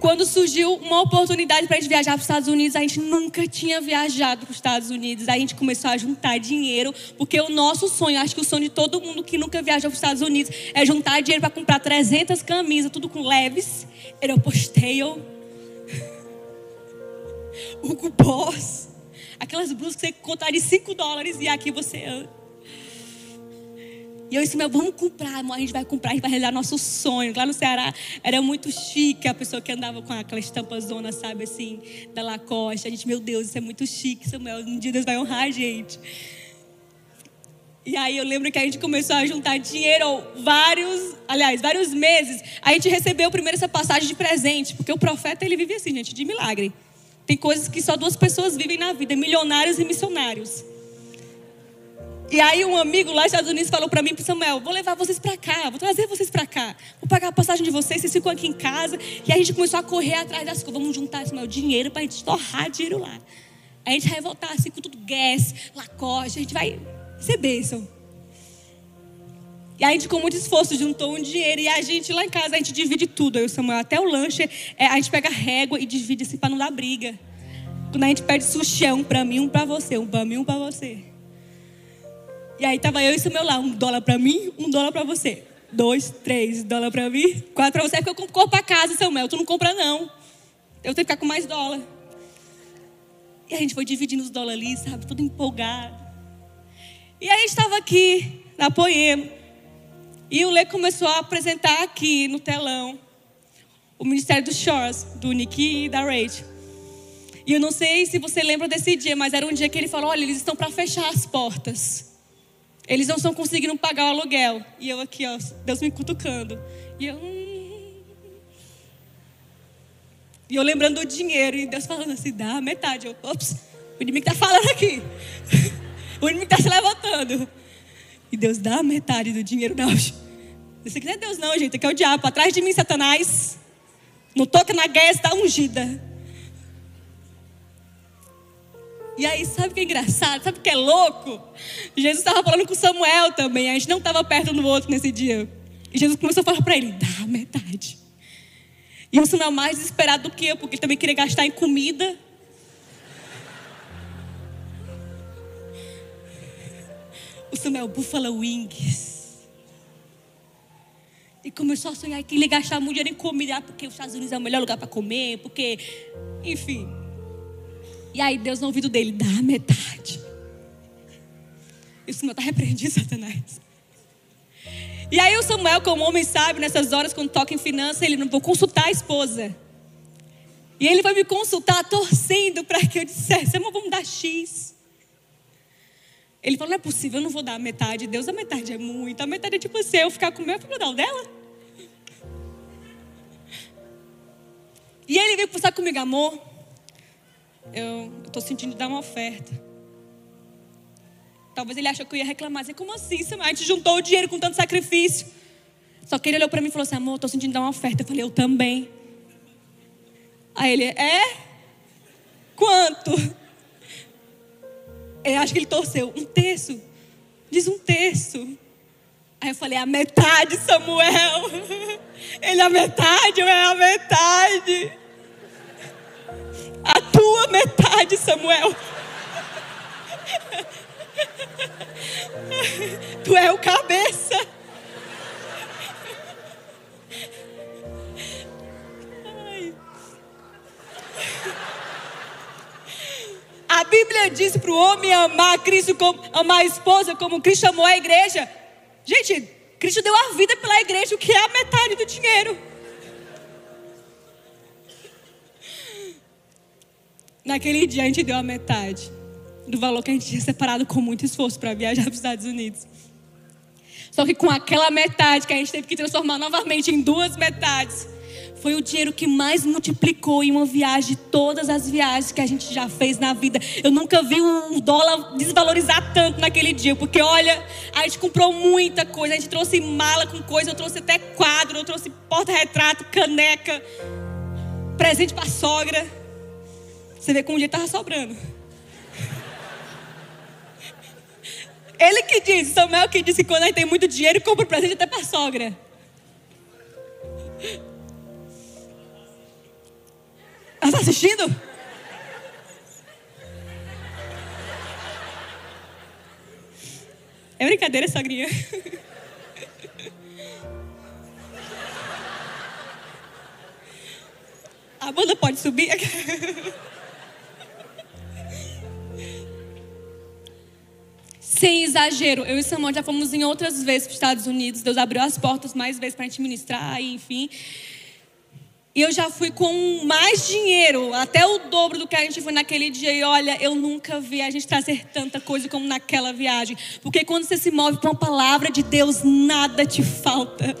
quando surgiu uma oportunidade para a gente viajar para os Estados Unidos, a gente nunca tinha viajado para os Estados Unidos. A gente começou a juntar dinheiro, porque o nosso sonho, acho que o sonho de todo mundo que nunca viajou para os Estados Unidos, é juntar dinheiro para comprar 300 camisas, tudo com leves, Aeropostale, Hugo Boss, aquelas blusas que você contaria 5 dólares e aqui você. E eu disse, meu, vamos comprar, amor, a gente vai comprar, a gente vai realizar nosso sonho. Lá no Ceará era muito chique a pessoa que andava com aquela estampa zona, sabe, assim, da Lacoste. A gente, meu Deus, isso é muito chique, Samuel. Um dia Deus vai honrar a gente. E aí eu lembro que a gente começou a juntar dinheiro vários, aliás, vários meses. A gente recebeu primeiro essa passagem de presente, porque o profeta ele vive assim, gente, de milagre. Tem coisas que só duas pessoas vivem na vida, milionários e missionários. E aí um amigo lá nos Estados Unidos falou para mim, Samuel, vou levar vocês para cá, vou trazer vocês para cá, vou pagar a passagem de vocês, vocês ficam aqui em casa. E a gente começou a correr atrás das coisas, vamos juntar Samuel, dinheiro para a gente torrar dinheiro lá. A gente vai voltar assim com tudo gás, lacoste, a gente vai ser bênção. E aí a gente com muito esforço juntou um dinheiro e a gente lá em casa a gente divide tudo, aí o Samuel, até o lanche, é, a gente pega régua e divide assim para não dar briga. Quando a gente pede sushi, é um para mim, um para você, um para mim, um para você. E aí tava eu e Samuel lá, um dólar para mim, um dólar para você. Dois, três dólares para mim, quatro para você. É porque eu compro para casa, Samuel. Tu não compra não. Eu tenho que ficar com mais dólar. E a gente foi dividindo os dólares ali, sabe? Tudo empolgado. E aí a gente estava aqui na Poema. E o Lê começou a apresentar aqui no telão o Ministério dos Shores, do Nick e da Rachel. E eu não sei se você lembra desse dia, mas era um dia que ele falou: olha, eles estão para fechar as portas. Eles não estão conseguindo pagar o aluguel. E eu aqui, ó, Deus me cutucando. E eu. Hum. E eu lembrando do dinheiro. E Deus falando assim: dá metade. Eu, ops, o inimigo está falando aqui. o inimigo está se levantando. E Deus dá metade do dinheiro. Não, isso aqui não é Deus, não, gente. Aqui é o diabo. Atrás de mim, Satanás. Não toca na guerra, está ungida. E aí, sabe o que é engraçado? Sabe o que é louco? Jesus estava falando com Samuel também. A gente não estava perto um do outro nesse dia. E Jesus começou a falar para ele: dá metade. E o Samuel mais desesperado do que eu, porque ele também queria gastar em comida. O Samuel, Buffalo Wings. E começou a sonhar que ele gastar muito dinheiro em comida, porque os Estados Unidos é o melhor lugar para comer, porque, enfim. E aí Deus no ouvido dele, dá a metade. Isso não está repreendido, Satanás. E aí o Samuel, como homem sabe, nessas horas quando toca em finanças, ele não vou consultar a esposa. E ele vai me consultar torcendo para que eu dissesse, amor, vamos dar X. Ele falou, não é possível, eu não vou dar a metade. Deus, a metade é muito. A metade é tipo assim, eu ficar com o meu, eu vou dar o dela. E ele veio conversar comigo, amor, eu estou sentindo dar uma oferta. Talvez ele achou que eu ia reclamar. Assim, como assim? A gente juntou o dinheiro com tanto sacrifício. Só que ele olhou para mim e falou assim, amor, estou sentindo dar uma oferta. Eu falei, eu também. Aí ele, é? Quanto? Eu acho que ele torceu. Um terço. Diz um terço. Aí eu falei, a metade, Samuel. Ele, a metade, eu é a metade. A tua metade, Samuel. Tu é o cabeça. A Bíblia diz para o homem amar Cristo, como, amar a esposa como Cristo amou a igreja. Gente, Cristo deu a vida pela igreja, o que é a metade do dinheiro. Naquele dia a gente deu a metade do valor que a gente tinha separado com muito esforço para viajar para os Estados Unidos. Só que com aquela metade que a gente teve que transformar novamente em duas metades, foi o dinheiro que mais multiplicou em uma viagem de todas as viagens que a gente já fez na vida. Eu nunca vi um dólar desvalorizar tanto naquele dia, porque olha, a gente comprou muita coisa, a gente trouxe mala com coisa, eu trouxe até quadro, eu trouxe porta-retrato, caneca, presente para sogra. Você vê como o dia estava sobrando. Ele que disse, Samuel que disse que quando a gente tem muito dinheiro, compra presente até para sogra. Ela está assistindo? É brincadeira, sogrinha. A banda pode subir. Sem exagero, eu e Samuel já fomos em outras vezes para os Estados Unidos. Deus abriu as portas mais vezes para a gente ministrar, enfim. E eu já fui com mais dinheiro, até o dobro do que a gente foi naquele dia. E olha, eu nunca vi a gente trazer tanta coisa como naquela viagem. Porque quando você se move para uma palavra de Deus, nada te falta.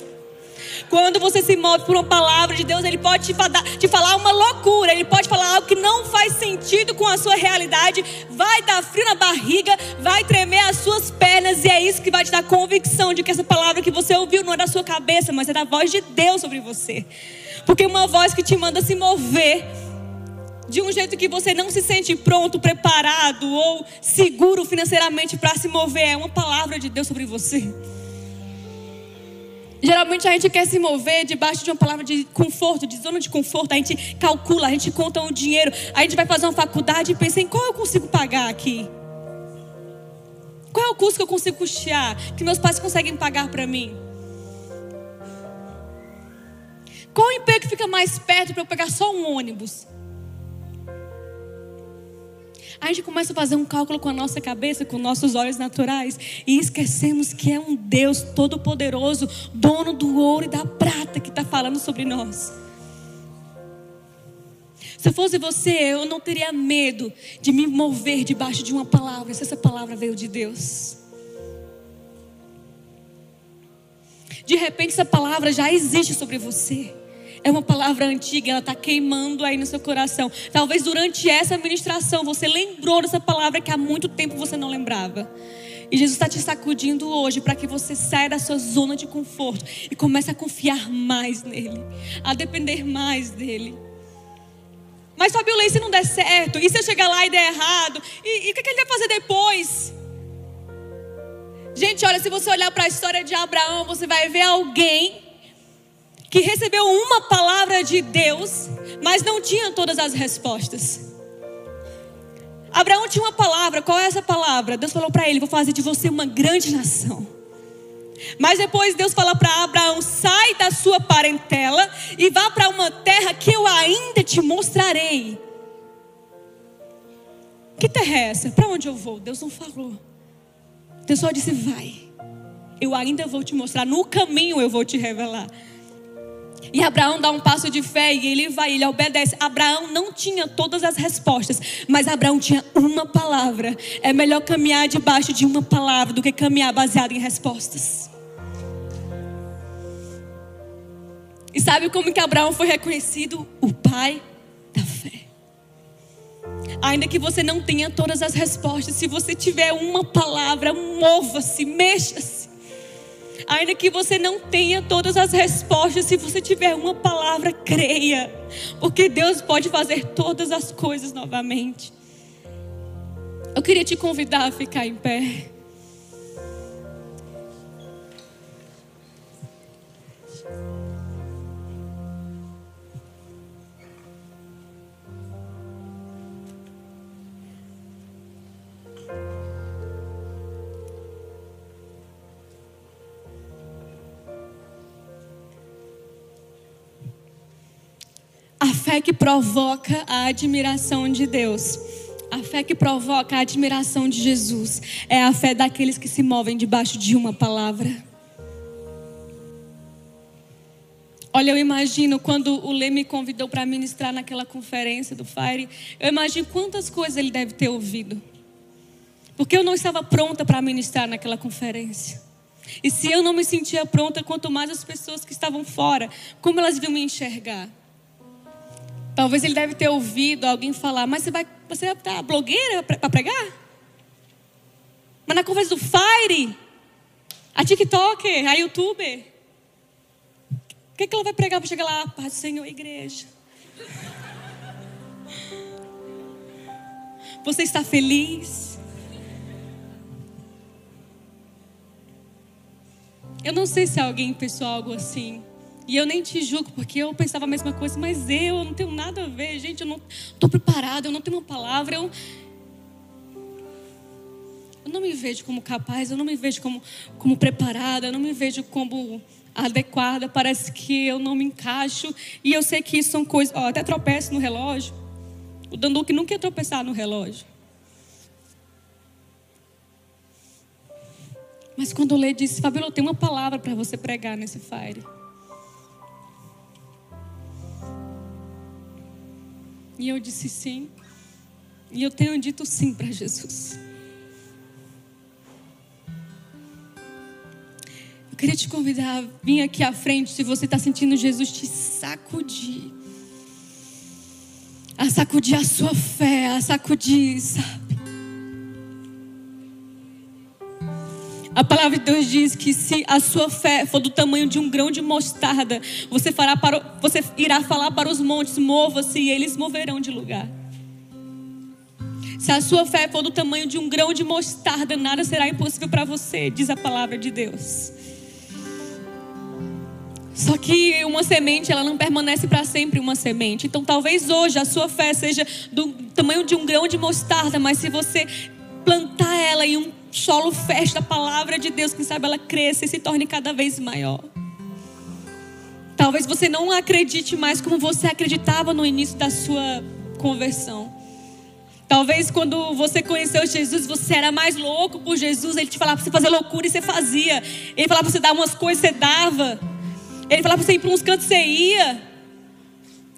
Quando você se move por uma palavra de Deus, Ele pode te, te falar uma loucura, Ele pode falar algo que não faz sentido com a sua realidade, vai dar frio na barriga, vai tremer as suas pernas, e é isso que vai te dar convicção de que essa palavra que você ouviu não é da sua cabeça, mas é da voz de Deus sobre você. Porque uma voz que te manda se mover de um jeito que você não se sente pronto, preparado ou seguro financeiramente para se mover, é uma palavra de Deus sobre você. Geralmente a gente quer se mover debaixo de uma palavra de conforto, de zona de conforto. A gente calcula, a gente conta o dinheiro. A gente vai fazer uma faculdade e pensa em qual eu consigo pagar aqui. Qual é o custo que eu consigo custear? Que meus pais conseguem pagar para mim? Qual o emprego que fica mais perto para eu pegar só um ônibus? A gente começa a fazer um cálculo com a nossa cabeça, com nossos olhos naturais, e esquecemos que é um Deus todo-poderoso, dono do ouro e da prata, que está falando sobre nós. Se fosse você, eu não teria medo de me mover debaixo de uma palavra, se essa palavra veio de Deus. De repente, essa palavra já existe sobre você. É uma palavra antiga, ela está queimando aí no seu coração. Talvez durante essa ministração você lembrou dessa palavra que há muito tempo você não lembrava. E Jesus está te sacudindo hoje para que você saia da sua zona de conforto e comece a confiar mais nele, a depender mais dele. Mas Fabiola, e se não der certo? E se eu chegar lá e der errado? E, o que, que ele vai fazer depois? Gente, olha, se você olhar para a história de Abraão, você vai ver alguém que recebeu uma palavra de Deus, mas não tinha todas as respostas. Abraão tinha uma palavra, qual é essa palavra? Deus falou para ele: Vou fazer de você uma grande nação. Mas depois Deus fala para Abraão: Sai da sua parentela e vá para uma terra que eu ainda te mostrarei. Que terra é essa? Para onde eu vou? Deus não falou. Deus só disse: Vai. eu ainda vou te mostrar, no caminho eu vou te revelar. E Abraão dá um passo de fé e ele vai, ele obedece. Abraão não tinha todas as respostas, mas Abraão tinha uma palavra. É melhor caminhar debaixo de uma palavra do que caminhar baseado em respostas. E sabe como que Abraão foi reconhecido? O pai da fé. Ainda que você não tenha todas as respostas, se você tiver uma palavra, mova-se, mexa-se. Ainda que você não tenha todas as respostas, se você tiver uma palavra, creia. Porque Deus pode fazer todas as coisas novamente. Eu queria te convidar a ficar em pé. Fé que provoca a admiração de Deus. A fé que provoca a admiração de Jesus é a fé daqueles que se movem debaixo de uma palavra. Olha, eu imagino quando o Lê me convidou para ministrar naquela conferência do Fire, eu imagino quantas coisas ele deve ter ouvido. Porque eu não estava pronta para ministrar naquela conferência. E se eu não me sentia pronta, quanto mais as pessoas que estavam fora, como elas iam me enxergar? Talvez ele deve ter ouvido alguém falar, mas você vai, você vai estar blogueira para pregar? Mas na conversa do Fire, a TikToker, a YouTuber, o que, que ela vai pregar para chegar lá? Paz do Senhor, igreja. Você está feliz? Eu não sei se alguém pensou algo assim. E eu nem te julgo, porque eu pensava a mesma coisa, mas eu não tenho nada a ver, gente, eu não estou preparada, eu não tenho uma palavra, eu, eu não me vejo como capaz, eu não me vejo como, como preparada, eu não me vejo como adequada, parece que eu não me encaixo. E eu sei que isso são coisas, ó, até tropeço no relógio. O Danduque nunca ia tropeçar no relógio. Mas quando o Lê disse, Fabiola, eu tenho uma palavra para você pregar nesse fire. E eu disse sim. E eu tenho dito sim para Jesus. Eu queria te convidar a vir aqui à frente se você está sentindo Jesus te sacudir. A sacudir a sua fé, a sacudir, sabe? A palavra de Deus diz que se a sua fé for do tamanho de um grão de mostarda, você, fará para, você irá falar para os montes: mova-se, e eles moverão de lugar. Se a sua fé for do tamanho de um grão de mostarda, nada será impossível para você, diz a palavra de Deus. Só que uma semente, ela não permanece para sempre uma semente. Então, talvez hoje a sua fé seja do tamanho de um grão de mostarda, mas se você plantar ela em um solo fértil da palavra de Deus, quem sabe ela cresça e se torne cada vez maior. Talvez você não acredite mais como você acreditava no início da sua conversão. Talvez quando você conheceu Jesus, você era mais louco por Jesus. Ele te falava para você fazer loucura e você fazia. Ele falava para você dar umas coisas, você dava. Ele falava para você ir para uns cantos, você ia.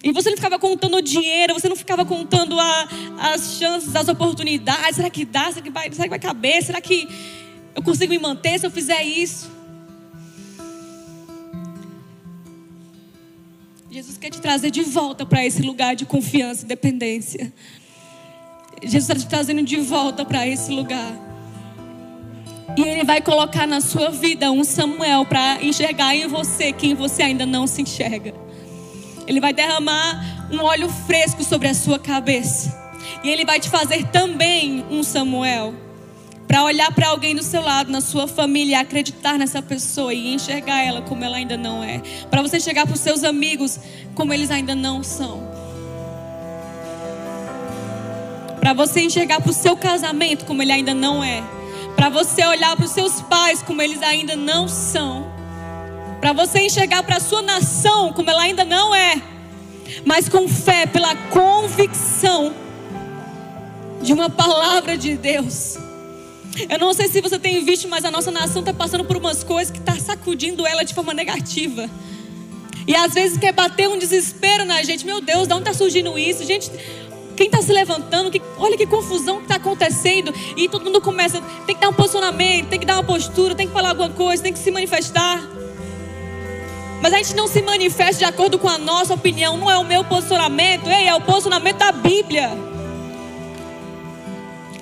E você não ficava contando o dinheiro, você não ficava contando a, as chances, as oportunidades. Será que dá? Será que, vai, será que vai caber? Será que eu consigo me manter se eu fizer isso? Jesus quer te trazer de volta para esse lugar de confiança e dependência. Jesus está te trazendo de volta para esse lugar. E Ele vai colocar na sua vida um Samuel para enxergar em você quem você ainda não se enxerga. Ele vai derramar um óleo fresco sobre a sua cabeça. E ele vai te fazer também um Samuel. Para olhar para alguém do seu lado, na sua família, acreditar nessa pessoa e enxergar ela como ela ainda não é. Para você chegar para os seus amigos como eles ainda não são. Para você enxergar para o seu casamento como ele ainda não é. Para você olhar para os seus pais como eles ainda não são para você enxergar para a sua nação como ela ainda não é, mas com fé, pela convicção de uma palavra de Deus. Eu não sei se você tem visto, mas a nossa nação está passando por umas coisas que está sacudindo ela de forma negativa. E às vezes quer bater um desespero na gente. Meu Deus, de onde está surgindo isso? Gente, quem está se levantando? Que, olha que confusão que está acontecendo. E todo mundo começa, tem que dar um posicionamento, tem que dar uma postura, tem que falar alguma coisa, tem que se manifestar. Mas a gente não se manifesta de acordo com a nossa opinião. Não é o meu posicionamento, ei, é o posicionamento da Bíblia.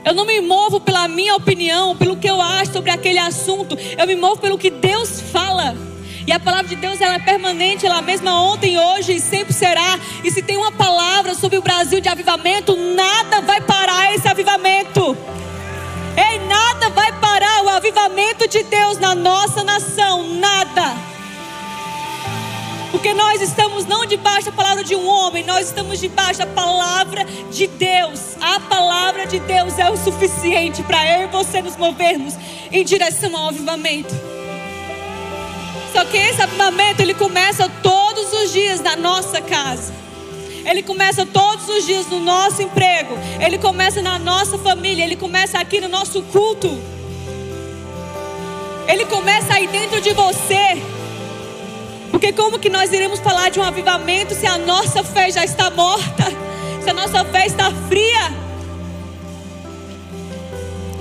Eu não me movo pela minha opinião, pelo que eu acho sobre aquele assunto. Eu me movo pelo que Deus fala. E a palavra de Deus ela é permanente, ela mesma ontem, hoje e sempre será. E se tem uma palavra sobre o Brasil de avivamento, nada vai parar esse avivamento. Ei, nada vai parar o avivamento de Deus na nossa nação, nada. Porque nós estamos não debaixo da palavra de um homem, nós estamos debaixo da palavra de Deus. A palavra de Deus é o suficiente para eu e você nos movermos em direção ao avivamento. Só que esse avivamento ele começa todos os dias na nossa casa. Ele começa todos os dias no nosso emprego. Ele começa na nossa família. Ele começa aqui no nosso culto. Ele começa aí dentro de você. Porque como que nós iremos falar de um avivamento se a nossa fé já está morta? Se a nossa fé está fria?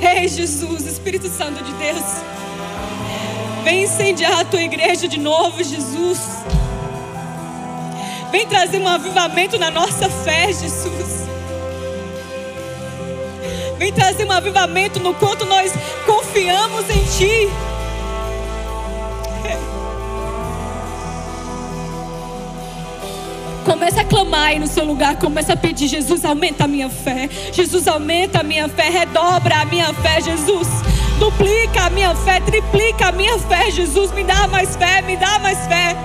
Ei Jesus, Espírito Santo de Deus. Vem incendiar a tua igreja de novo, Jesus. Vem trazer um avivamento na nossa fé, Jesus. Vem trazer um avivamento no quanto nós confiamos em Ti. Comece a clamar aí no seu lugar. Comece a pedir: Jesus, aumenta a minha fé. Jesus, aumenta a minha fé. Redobra a minha fé, Jesus. Duplica a minha fé. Triplica a minha fé, Jesus. Me dá mais fé. Me dá mais fé.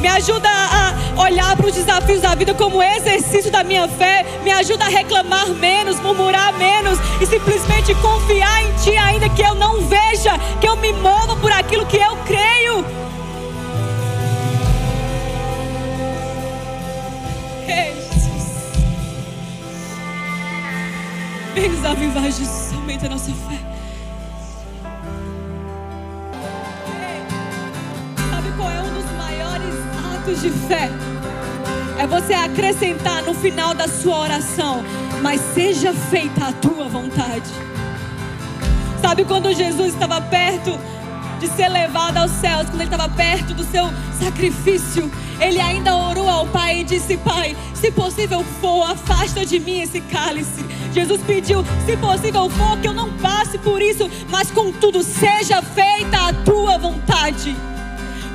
Me ajuda a olhar para os desafios da vida como exercício da minha fé. Me ajuda a reclamar menos, murmurar menos e simplesmente confiar em Ti, ainda que eu não veja, que eu me mova por aquilo que eu creio. Avivar, Jesus. Aumenta a nossa fé. Sabe qual é um dos maiores atos de fé? É você acrescentar no final da sua oração, mas seja feita a tua vontade. Sabe quando Jesus estava perto de ser levado aos céus, quando ele estava perto do seu sacrifício, ele ainda orou ao Pai e disse: Pai, se possível for, afasta de mim esse cálice. Jesus pediu: se possível for, que eu não passe por isso, mas contudo, seja feita a tua vontade.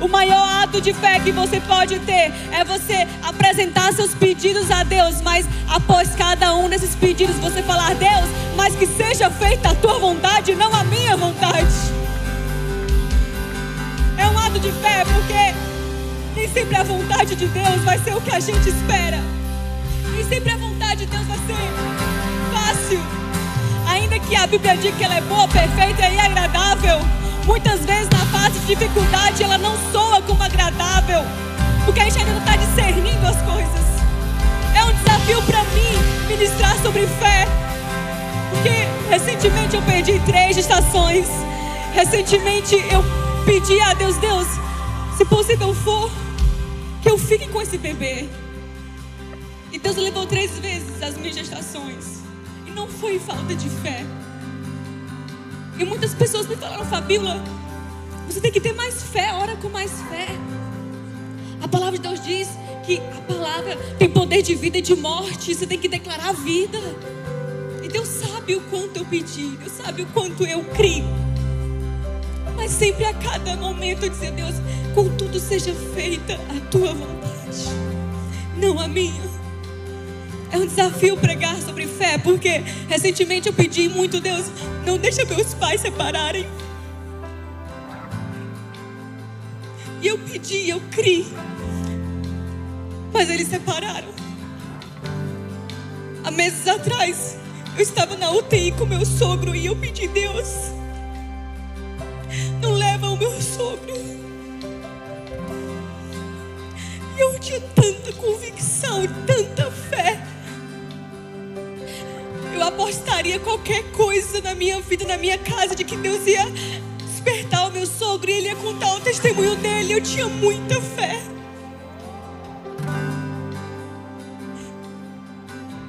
O maior ato de fé que você pode ter é você apresentar seus pedidos a Deus, mas após cada um desses pedidos você falar: Deus, mas que seja feita a tua vontade, não a minha vontade. Ato de fé porque nem sempre a vontade de Deus vai ser o que a gente espera. Nem sempre a vontade de Deus vai ser fácil. Ainda que a Bíblia diga que ela é boa, perfeita e agradável, muitas vezes na fase de dificuldade ela não soa como agradável, porque a gente ainda não está discernindo as coisas. É um desafio para mim ministrar sobre fé, porque recentemente eu perdi três estações. Recentemente eu pedi a Deus, Deus, se possível for, que eu fique com esse bebê. E Deus levou três vezes as minhas gestações. E não foi falta de fé. E muitas pessoas me falaram, Fabíola, você tem que ter mais fé, ora com mais fé. A palavra de Deus diz que a palavra tem poder de vida e de morte. Você tem que declarar a vida. E Deus sabe o quanto eu pedi, Deus sabe o quanto eu crio. Mas sempre a cada momento dizia, Deus, contudo seja feita a tua vontade, não a minha. É um desafio pregar sobre fé, porque recentemente eu pedi muito, Deus, não deixa meus pais separarem. E eu pedi, eu criei. Mas eles separaram. Há meses atrás, eu estava na UTI com meu sogro e eu pedi, Deus, não leva o meu sogro. Eu tinha tanta convicção e tanta fé. Eu apostaria qualquer coisa na minha vida, na minha casa, de que Deus ia despertar o meu sogro e ele ia contar o testemunho dele. Eu tinha muita fé.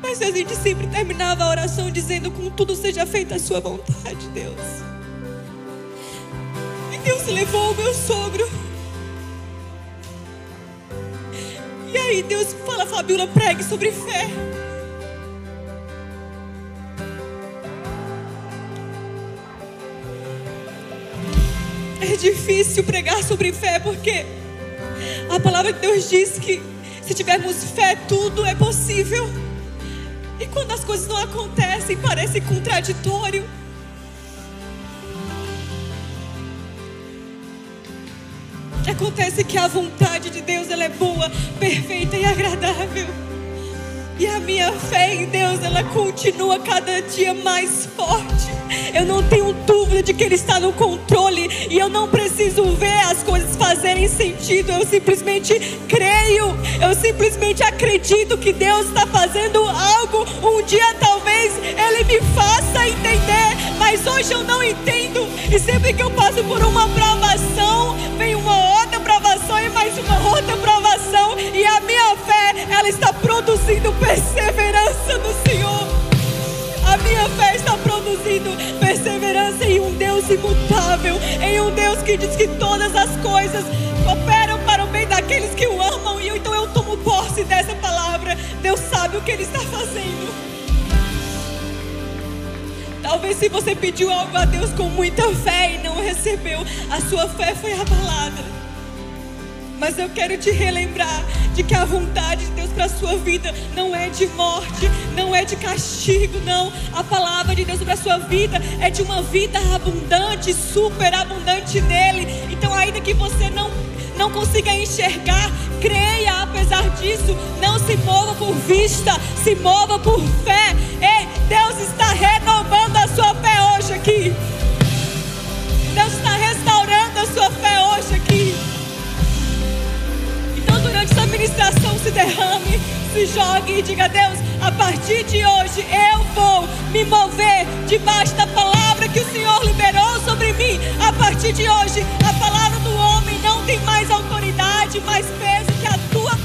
Mas a gente sempre terminava a oração dizendo: Com tudo seja feita a sua vontade, Deus. Deus levou o meu sogro. E aí Deus fala, Fabiola, pregue sobre fé. É difícil pregar sobre fé porque a palavra de Deus diz que se tivermos fé, tudo é possível. E quando as coisas não acontecem, parece contraditório. Acontece que a vontade de Deus ela é boa, perfeita e agradável. E a minha fé em Deus, ela continua cada dia mais forte. Eu não tenho dúvida de que Ele está no controle. E eu não preciso ver as coisas fazerem sentido. Eu simplesmente creio. Eu simplesmente acredito que Deus está fazendo algo. Um dia talvez Ele me faça entender. Mas hoje eu não entendo. E sempre que eu passo por uma provação, vem outra e mais uma outra provação. E a minha fé, ela está produzindo perseverança no Senhor. A minha fé está produzindo perseverança em um Deus imutável, em um Deus que diz que todas as coisas cooperam para o bem daqueles que o amam. E então eu tomo posse dessa palavra. Deus sabe o que Ele está fazendo. Talvez se você pediu algo a Deus com muita fé e não recebeu, a sua fé foi abalada. Mas eu quero te relembrar de que a vontade de Deus para a sua vida não é de morte, não é de castigo, não. A palavra de Deus para a sua vida é de uma vida abundante, super abundante nele. Então, ainda que você não não consiga enxergar, creia apesar disso, não se mova por vista, se mova por fé. Ei, Deus está renovando a sua fé hoje aqui. Deus está restaurando a sua fé hoje aqui durante essa ministração se derrame, se jogue e diga: Deus, a partir de hoje eu vou me mover debaixo da palavra que o Senhor liberou sobre mim. A partir de hoje, a palavra do homem não tem mais autoridade, mais peso que a tua